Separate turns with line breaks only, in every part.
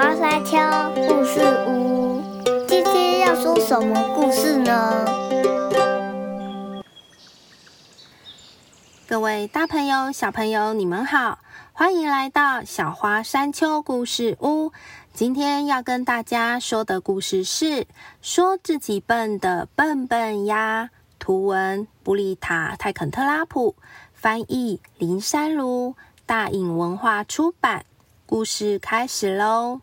花山丘故事屋，今天要说什么故事呢？
各位大朋友、小朋友，你们好，欢迎来到小花山丘故事屋。今天要跟大家说的故事是说自己笨的笨笨鸭。图文：布丽塔·泰肯特拉普，翻译：林山如，大隐文化出版。故事开始喽！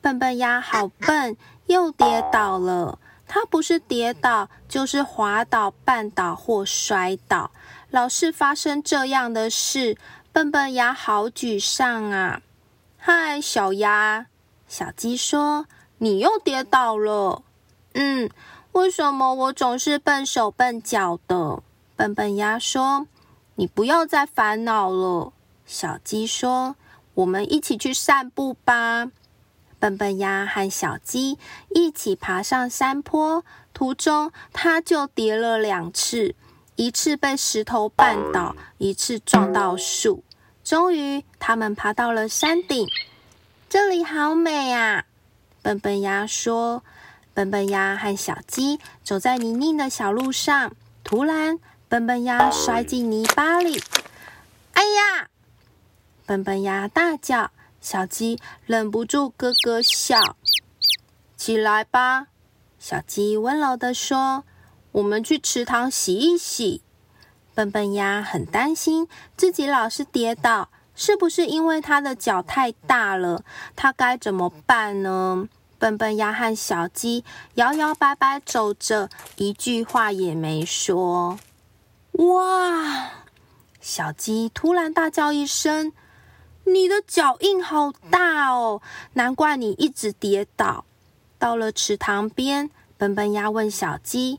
笨笨鸭好笨，又跌倒了。它不是跌倒，就是滑倒、绊倒或摔倒，老是发生这样的事。笨笨鸭好沮丧啊！嗨，小鸭，小鸡说：“你又跌倒了。”嗯，为什么我总是笨手笨脚的？笨笨鸭说：“你不要再烦恼了。”小鸡说：“我们一起去散步吧。”笨笨鸭和小鸡一起爬上山坡，途中它就跌了两次，一次被石头绊倒，一次撞到树。终于，他们爬到了山顶，这里好美啊！笨笨鸭说。笨笨鸭和小鸡走在泥泞的小路上，突然，笨笨鸭摔进泥巴里，哎呀！笨笨鸭大叫，小鸡忍不住咯咯笑。起来吧，小鸡温柔地说：“我们去池塘洗一洗。”笨笨鸭很担心自己老是跌倒，是不是因为它的脚太大了？它该怎么办呢？笨笨鸭和小鸡摇摇摆摆走着，一句话也没说。哇！小鸡突然大叫一声。你的脚印好大哦，难怪你一直跌倒。到了池塘边，笨笨鸭问小鸡：“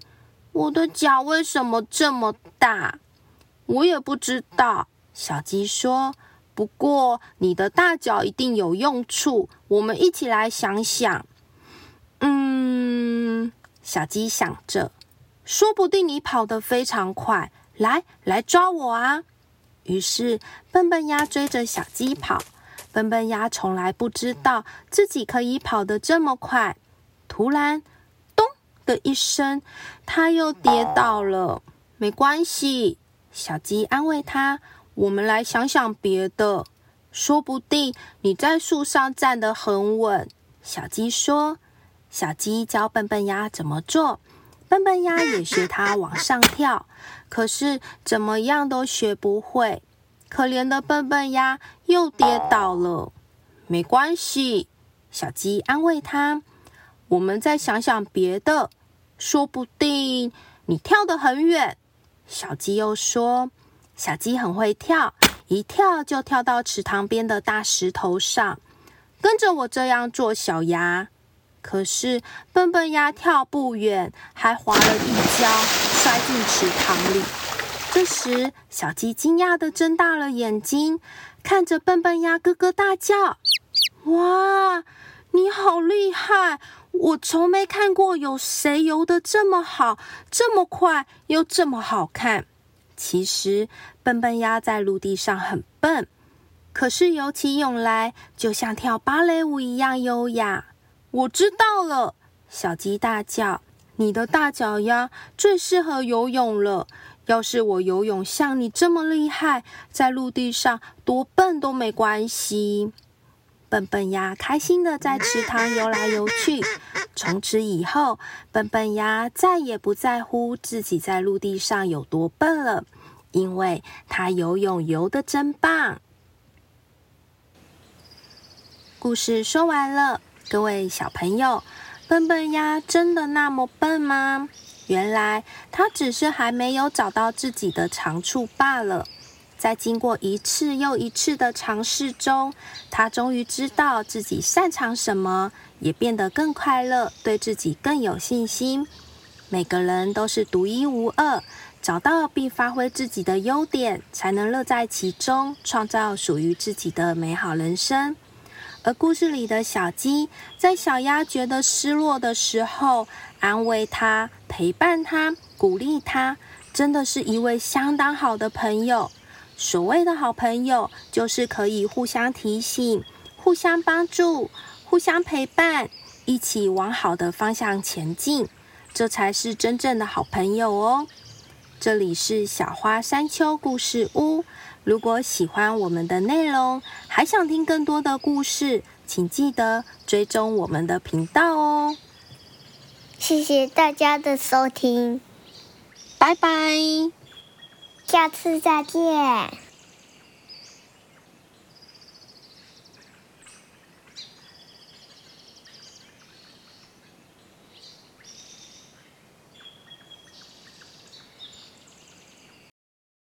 我的脚为什么这么大？”我也不知道。小鸡说：“不过你的大脚一定有用处，我们一起来想想。”嗯，小鸡想着：“说不定你跑得非常快，来，来抓我啊！”于是，笨笨鸭追着小鸡跑。笨笨鸭从来不知道自己可以跑得这么快。突然，咚的一声，它又跌倒了。没关系，小鸡安慰它：“我们来想想别的，说不定你在树上站得很稳。”小鸡说：“小鸡教笨笨鸭怎么做，笨笨鸭也学它往上跳。”可是怎么样都学不会，可怜的笨笨鸭又跌倒了。没关系，小鸡安慰它：“我们再想想别的，说不定你跳得很远。”小鸡又说：“小鸡很会跳，一跳就跳到池塘边的大石头上。跟着我这样做，小鸭。”可是笨笨鸭跳不远，还滑了一跤。摔进池塘里。这时，小鸡惊讶的睁大了眼睛，看着笨笨鸭咯咯大叫：“哇，你好厉害！我从没看过有谁游得这么好，这么快，又这么好看。”其实，笨笨鸭在陆地上很笨，可是游起泳来就像跳芭蕾舞一样优雅。我知道了，小鸡大叫。你的大脚丫最适合游泳了。要是我游泳像你这么厉害，在陆地上多笨都没关系。笨笨鸭开心的在池塘游来游去。从此以后，笨笨鸭再也不在乎自己在陆地上有多笨了，因为它游泳游的真棒。故事说完了，各位小朋友。笨笨鸭真的那么笨吗？原来它只是还没有找到自己的长处罢了。在经过一次又一次的尝试中，它终于知道自己擅长什么，也变得更快乐，对自己更有信心。每个人都是独一无二，找到并发挥自己的优点，才能乐在其中，创造属于自己的美好人生。而故事里的小鸡，在小鸭觉得失落的时候，安慰它、陪伴它、鼓励它，真的是一位相当好的朋友。所谓的好朋友，就是可以互相提醒、互相帮助、互相陪伴，一起往好的方向前进，这才是真正的好朋友哦。这里是小花山丘故事屋。如果喜欢我们的内容，还想听更多的故事，请记得追踪我们的频道哦。
谢谢大家的收听，
拜拜，
下次再见。